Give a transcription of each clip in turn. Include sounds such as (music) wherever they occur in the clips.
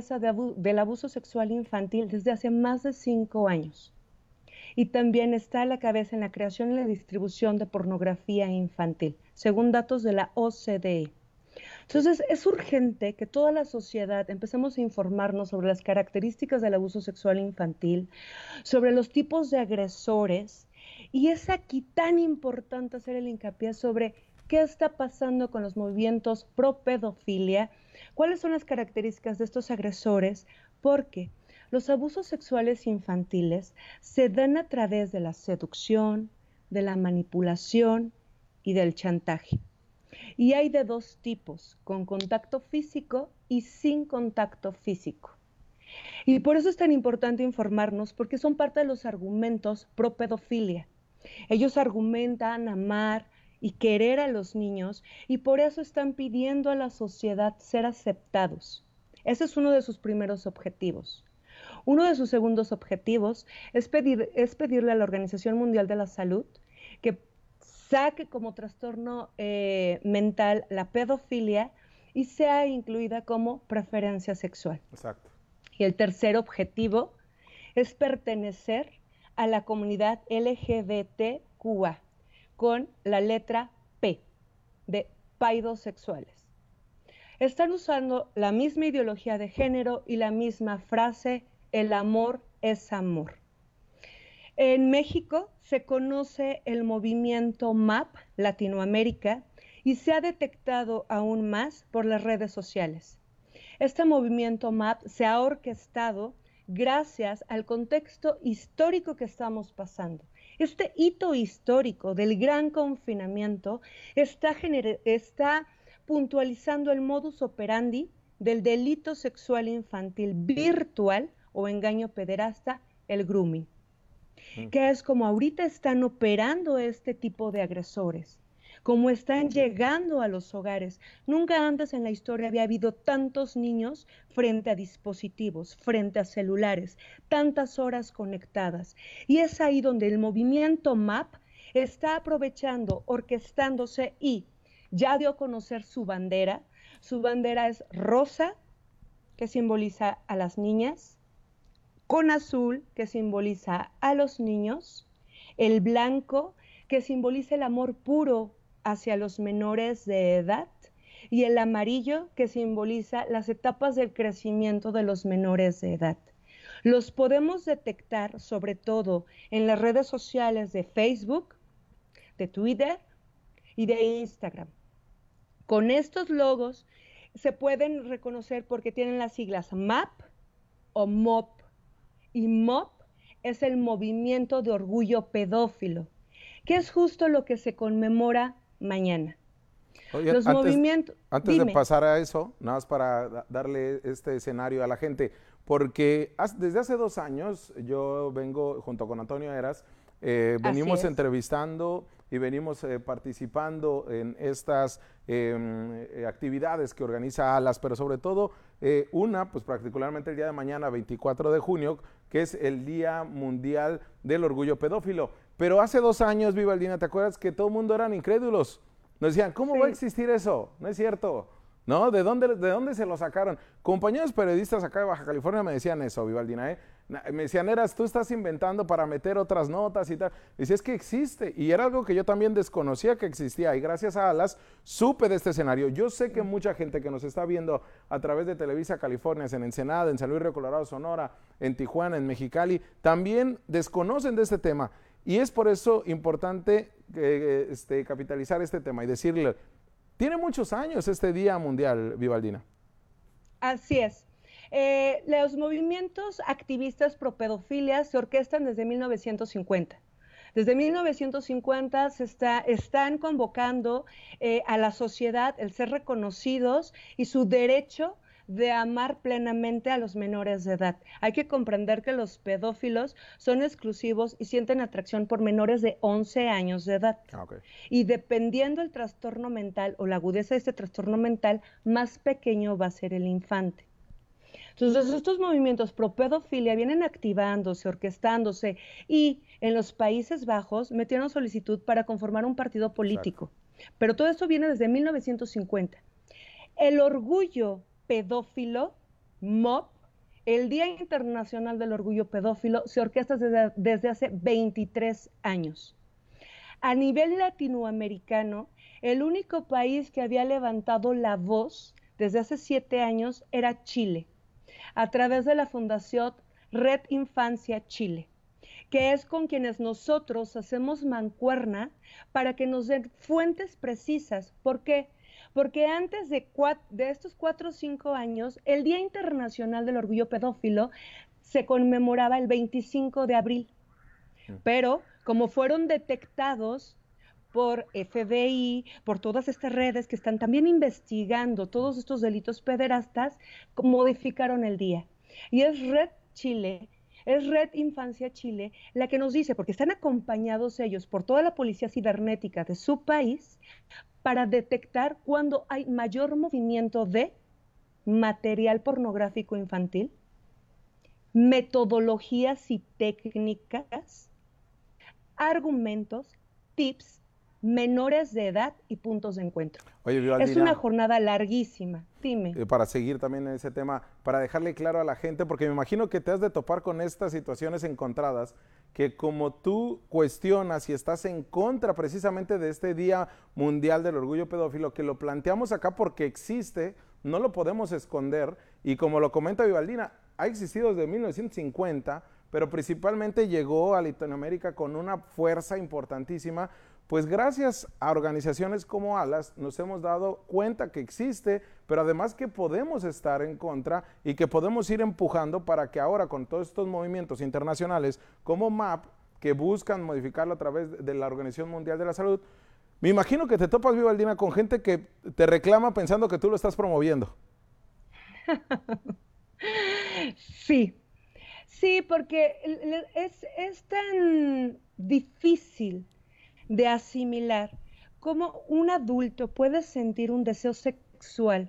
cabeza del abuso sexual infantil desde hace más de cinco años. Y también está a la cabeza en la creación y la distribución de pornografía infantil, según datos de la OCDE. Entonces, es urgente que toda la sociedad empecemos a informarnos sobre las características del abuso sexual infantil, sobre los tipos de agresores, y es aquí tan importante hacer el hincapié sobre qué está pasando con los movimientos pro pedofilia, cuáles son las características de estos agresores, porque los abusos sexuales infantiles se dan a través de la seducción, de la manipulación y del chantaje. Y hay de dos tipos, con contacto físico y sin contacto físico. Y por eso es tan importante informarnos, porque son parte de los argumentos pro pedofilia. Ellos argumentan amar y querer a los niños y por eso están pidiendo a la sociedad ser aceptados. Ese es uno de sus primeros objetivos. Uno de sus segundos objetivos es, pedir, es pedirle a la Organización Mundial de la Salud que saque como trastorno eh, mental la pedofilia y sea incluida como preferencia sexual. Exacto. Y el tercer objetivo es pertenecer a la comunidad LGBTQA con la letra P de paidos sexuales. Están usando la misma ideología de género y la misma frase, el amor es amor. En México se conoce el movimiento MAP Latinoamérica y se ha detectado aún más por las redes sociales. Este movimiento MAP se ha orquestado gracias al contexto histórico que estamos pasando. Este hito histórico del gran confinamiento está, está puntualizando el modus operandi del delito sexual infantil virtual o engaño pederasta, el grooming que es como ahorita están operando este tipo de agresores, como están llegando a los hogares. Nunca antes en la historia había habido tantos niños frente a dispositivos, frente a celulares, tantas horas conectadas. Y es ahí donde el movimiento MAP está aprovechando, orquestándose y ya dio a conocer su bandera. Su bandera es rosa, que simboliza a las niñas, con azul, que simboliza a los niños, el blanco, que simboliza el amor puro hacia los menores de edad, y el amarillo, que simboliza las etapas del crecimiento de los menores de edad. Los podemos detectar sobre todo en las redes sociales de Facebook, de Twitter y de Instagram. Con estos logos se pueden reconocer porque tienen las siglas MAP o MOP y MOP es el movimiento de orgullo pedófilo, que es justo lo que se conmemora mañana. Los antes, movimientos. Antes de pasar a eso, nada más para darle este escenario a la gente, porque desde hace dos años yo vengo junto con Antonio Eras, eh, venimos entrevistando y venimos eh, participando en estas em, eh, actividades que organiza ALAS, pero sobre todo una, pues particularmente el día de mañana, 24 de junio, que es el Día Mundial del Orgullo Pedófilo. Pero hace dos años, Vivaldina, ¿te acuerdas que todo el mundo eran incrédulos? Nos decían, ¿cómo va a existir eso? No es cierto. ¿No? ¿De dónde, ¿De dónde se lo sacaron? Compañeros periodistas acá de Baja California me decían eso, Vivaldina, ¿eh? Me decían, Eras, tú estás inventando para meter otras notas y tal. Decía, es que existe. Y era algo que yo también desconocía que existía. Y gracias a Alas supe de este escenario. Yo sé que mucha gente que nos está viendo a través de Televisa California, en Ensenada, en San Luis Río Colorado, Sonora, en Tijuana, en Mexicali, también desconocen de este tema. Y es por eso importante este, capitalizar este tema y decirle, tiene muchos años este Día Mundial, Vivaldina. Así es. Eh, los movimientos activistas pro pedofilia se orquestan desde 1950. Desde 1950 se está, están convocando eh, a la sociedad el ser reconocidos y su derecho de amar plenamente a los menores de edad. Hay que comprender que los pedófilos son exclusivos y sienten atracción por menores de 11 años de edad. Ah, y dependiendo el trastorno mental o la agudeza de este trastorno mental, más pequeño va a ser el infante. Entonces, estos movimientos pro pedofilia vienen activándose, orquestándose y en los Países Bajos metieron solicitud para conformar un partido político. Pero todo esto viene desde 1950. El orgullo pedófilo MOP, el Día Internacional del Orgullo Pedófilo se orquesta desde, desde hace 23 años. A nivel latinoamericano, el único país que había levantado la voz desde hace siete años era Chile, a través de la Fundación Red Infancia Chile, que es con quienes nosotros hacemos mancuerna para que nos den fuentes precisas. ¿Por qué? Porque antes de, de estos cuatro o cinco años, el Día Internacional del Orgullo Pedófilo se conmemoraba el 25 de abril. Pero como fueron detectados por FBI, por todas estas redes que están también investigando todos estos delitos pederastas, modificaron el día. Y es Red Chile, es Red Infancia Chile la que nos dice, porque están acompañados ellos por toda la policía cibernética de su país, para detectar cuando hay mayor movimiento de material pornográfico infantil, metodologías y técnicas argumentos, tips, menores de edad y puntos de encuentro. es una jornada larguísima, dime. Eh, para seguir también en ese tema, para dejarle claro a la gente, porque me imagino que te has de topar con estas situaciones encontradas, que como tú cuestionas y estás en contra precisamente de este Día Mundial del Orgullo Pedófilo, que lo planteamos acá porque existe, no lo podemos esconder, y como lo comenta Vivaldina, ha existido desde 1950, pero principalmente llegó a Latinoamérica con una fuerza importantísima, pues gracias a organizaciones como ALAS nos hemos dado cuenta que existe, pero además que podemos estar en contra y que podemos ir empujando para que ahora con todos estos movimientos internacionales como MAP, que buscan modificarlo a través de la Organización Mundial de la Salud, me imagino que te topas, Vivaldina, con gente que te reclama pensando que tú lo estás promoviendo. (laughs) sí, Sí, porque es, tan difícil de asimilar cómo un adulto puede sentir un deseo sexual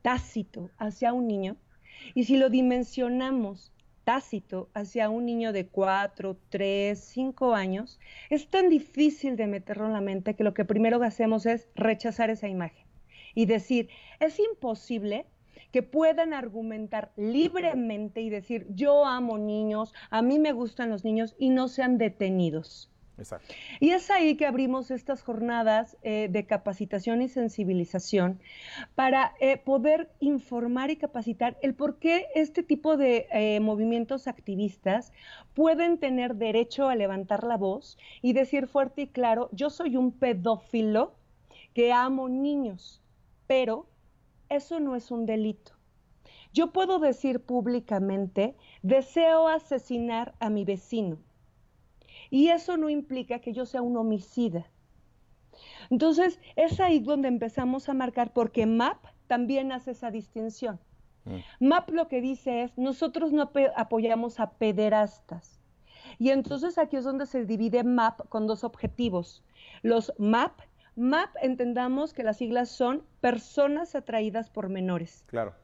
tácito hacia un niño y si lo dimensionamos tácito hacia un niño de 4, 3, 5 años, es tan difícil de meterlo en la mente que lo que primero hacemos es rechazar esa imagen y decir, es imposible que puedan argumentar libremente y decir, yo amo niños, a mí me gustan los niños y no sean detenidos. Y es ahí que abrimos estas jornadas eh, de capacitación y sensibilización para eh, poder informar y capacitar el por qué este tipo de eh, movimientos activistas pueden tener derecho a levantar la voz y decir fuerte y claro, yo soy un pedófilo que amo niños, pero eso no es un delito. Yo puedo decir públicamente, deseo asesinar a mi vecino. Y eso no implica que yo sea un homicida. Entonces, es ahí donde empezamos a marcar, porque MAP también hace esa distinción. Mm. MAP lo que dice es, nosotros no apoyamos a pederastas. Y entonces aquí es donde se divide MAP con dos objetivos. Los MAP MAP entendamos que las siglas son personas atraídas por menores. Claro.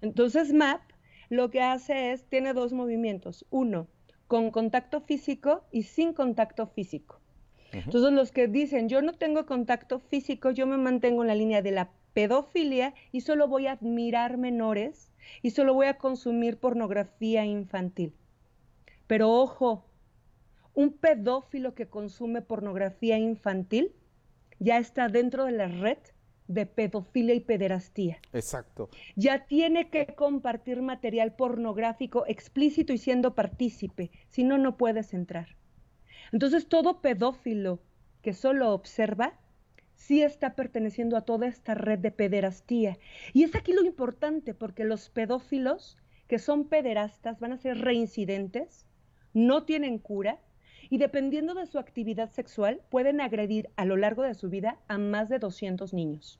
Entonces MAP lo que hace es, tiene dos movimientos. Uno, con contacto físico y sin contacto físico. Entonces los que dicen, yo no tengo contacto físico, yo me mantengo en la línea de la pedofilia y solo voy a admirar menores y solo voy a consumir pornografía infantil. Pero ojo, un pedófilo que consume pornografía infantil ya está dentro de la red de pedofilia y pederastía. Exacto. Ya tiene que compartir material pornográfico explícito y siendo partícipe, si no, no puedes entrar. Entonces, todo pedófilo que solo observa, sí está perteneciendo a toda esta red de pederastía. Y es aquí lo importante, porque los pedófilos que son pederastas van a ser reincidentes, no tienen cura, y dependiendo de su actividad sexual pueden agredir a lo largo de su vida a más de 200 niños.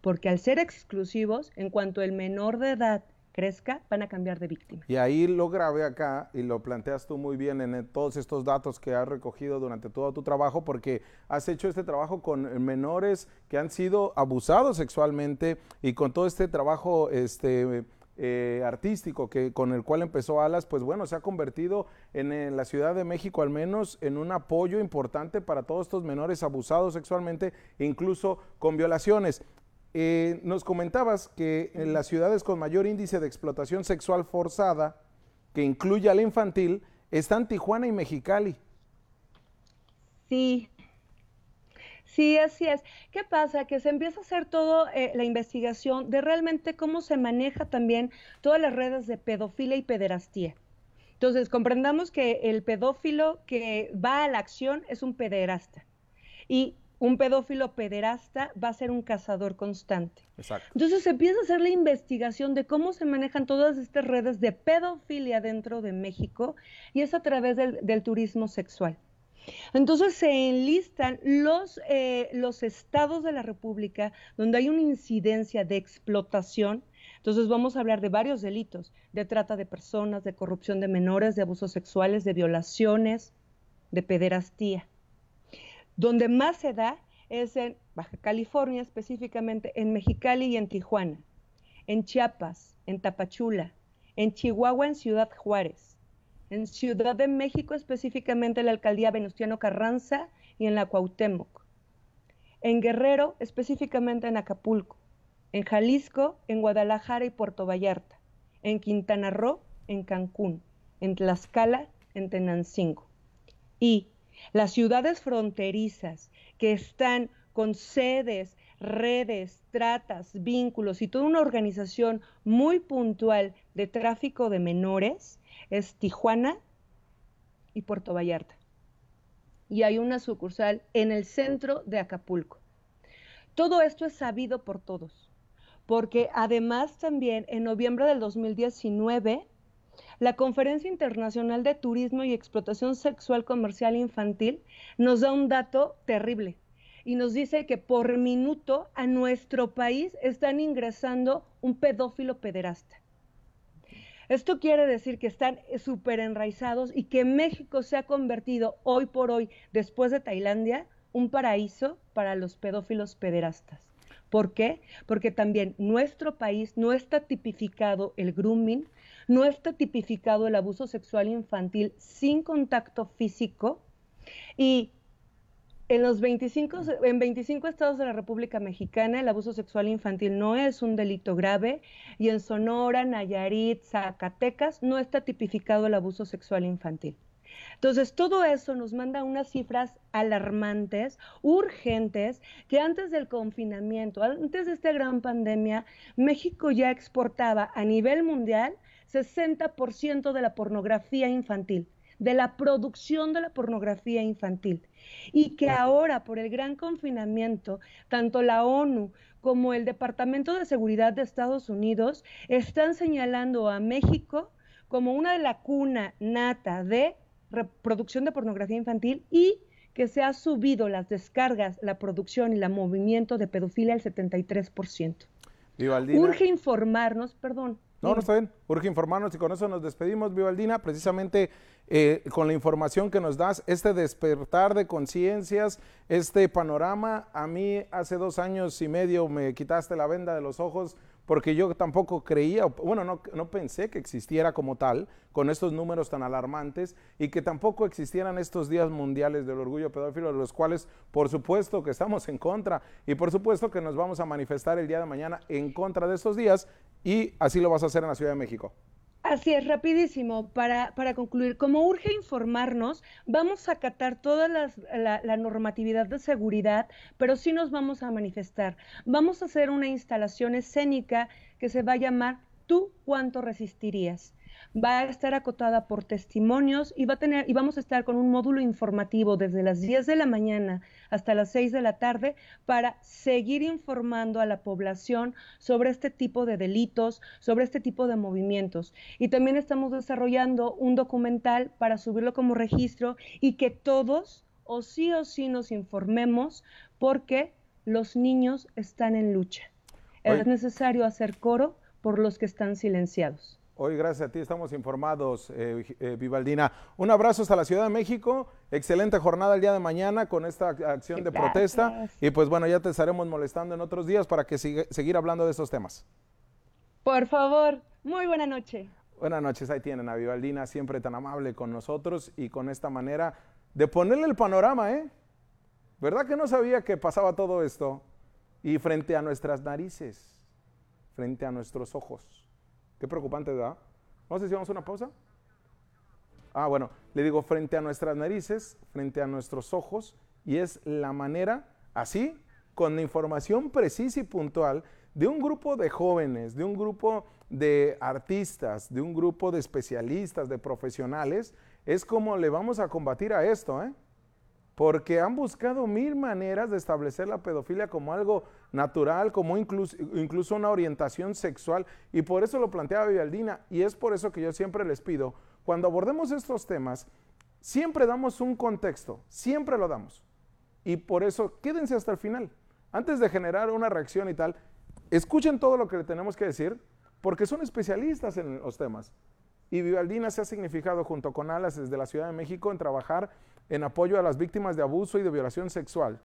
Porque al ser exclusivos, en cuanto el menor de edad crezca, van a cambiar de víctima. Y ahí lo grabé acá y lo planteas tú muy bien en todos estos datos que has recogido durante todo tu trabajo, porque has hecho este trabajo con menores que han sido abusados sexualmente y con todo este trabajo este, eh, artístico que, con el cual empezó Alas, pues bueno, se ha convertido en, la Ciudad de México al menos en un apoyo importante para todos estos menores abusados sexualmente, incluso con violaciones. eh, nos comentabas que en las ciudades con mayor índice de explotación sexual forzada, que incluye a la infantil, están Tijuana y Mexicali. Sí, Sí, así es. ¿Qué pasa? Que se empieza a hacer toda eh, la investigación de realmente cómo se maneja también todas las redes de pedofilia y pederastía. Entonces, comprendamos que el pedófilo que va a la acción es un pederasta. Y un pedófilo pederasta va a ser un cazador constante. Exacto. Entonces se empieza a hacer la investigación de cómo se manejan todas estas redes de pedofilia dentro de México y es a través del turismo sexual. Entonces se enlistan los, eh, los estados de la República donde hay una incidencia de explotación. Entonces vamos a hablar de varios delitos, de trata de personas, de corrupción de menores, de abusos sexuales, de violaciones, de pederastía. Donde más se da es en Baja California, específicamente en Mexicali y en Tijuana, en Chiapas, en Tapachula, en Chihuahua, en Ciudad Juárez, en Ciudad de México, específicamente en la alcaldía Venustiano Carranza y en la Cuauhtémoc. En Guerrero, específicamente en Acapulco. En Jalisco, en Guadalajara y Puerto Vallarta. En Quintana Roo, en Cancún. En Tlaxcala, en Tenancingo. Y las ciudades fronterizas que están con sedes, redes, tratas, vínculos y toda una organización muy puntual de tráfico de menores, es Tijuana y Puerto Vallarta. Y hay una sucursal en el centro de Acapulco. Todo esto es sabido por todos, porque además también en noviembre del 2019, la Conferencia Internacional de Turismo y Explotación Sexual Comercial Infantil nos da un dato terrible y nos dice que por minuto a nuestro país están ingresando un pedófilo pederasta. Esto quiere decir que están súper enraizados y que México se ha convertido hoy por hoy, después de Tailandia, un paraíso para los pedófilos pederastas. ¿Por qué? Porque también nuestro país no está tipificado el grooming, no está tipificado el abuso sexual infantil sin contacto físico y en los 25, en 25 estados de la República Mexicana el abuso sexual infantil no es un delito grave y en Sonora, Nayarit, Zacatecas no está tipificado el abuso sexual infantil. Entonces, todo eso nos manda unas cifras alarmantes, urgentes, que antes del confinamiento, antes de esta gran pandemia, México ya exportaba a nivel mundial 60% de la pornografía infantil, de la producción de la pornografía infantil y que ahora por el gran confinamiento, tanto la ONU como el Departamento de Seguridad de Estados Unidos están señalando a México como una de la cuna nata de reproducción de pornografía infantil y que se ha subido las descargas, la producción y el movimiento de pedofilia al 73%. Urge informarnos, perdón, no, no está bien. Urge informarnos y con eso nos despedimos, Vivaldina, precisamente eh, con la información que nos das, este despertar de conciencias, este panorama. A mí hace dos años y medio me quitaste la venda de los ojos porque yo tampoco creía, bueno, no, no, pensé que existiera como tal, con estos números tan alarmantes, y que tampoco existieran estos días mundiales del orgullo pedófilo, los cuales por supuesto que estamos en contra, y por supuesto que nos vamos a manifestar el día de mañana en contra de estos días, y así lo vas a hacer en la Ciudad de México. Así es, rapidísimo, para, para concluir, como urge informarnos, vamos a acatar toda la, la, normatividad de seguridad, pero sí nos vamos a manifestar. Vamos a hacer una instalación escénica que se va a llamar ¿Tú cuánto resistirías? Va a estar acotada por testimonios y va a tener y vamos a estar con un módulo informativo desde las 10 de la mañana hasta las 6 de la tarde para seguir informando a la población sobre este tipo de delitos, sobre este tipo de movimientos. Y también estamos desarrollando un documental para subirlo como registro y que todos o sí o sí nos informemos porque los niños están en lucha. Es necesario hacer coro por los que están silenciados. Hoy, gracias a ti, estamos informados, eh, eh, Vivaldina. Un abrazo hasta la Ciudad de México. Excelente jornada el día de mañana con esta acción de protesta. Y pues bueno, ya te estaremos molestando en otros días para que siga, seguir hablando de estos temas. Por favor, muy buena noche. Buenas noches, ahí tienen a Vivaldina, siempre tan amable con nosotros y con esta manera de ponerle el panorama, ¿eh? ¿Verdad que no sabía que pasaba todo esto? y frente a nuestras narices, frente a nuestros ojos. Qué preocupante, ¿verdad? Vamos a decir, vamos a una pausa. Ah, bueno, le digo frente a nuestras narices, frente a nuestros ojos, y es la manera, así, con información precisa y puntual, de un grupo de jóvenes, de un grupo de artistas, de un grupo de especialistas, de profesionales, es como le vamos a combatir a esto, ¿eh? Porque han buscado mil maneras de establecer la pedofilia como algo natural, como incluso, una orientación sexual, y por eso lo planteaba Vivaldina, y es por eso que yo siempre les pido, cuando abordemos estos temas, siempre damos un contexto, siempre lo damos. Y por eso quédense hasta el final. Antes de generar una reacción y tal, escuchen todo lo que le tenemos que decir, porque son especialistas en los temas. Y Vivaldina se ha significado junto con Alas desde la Ciudad de México en trabajar en apoyo a las víctimas de abuso y de violación sexual.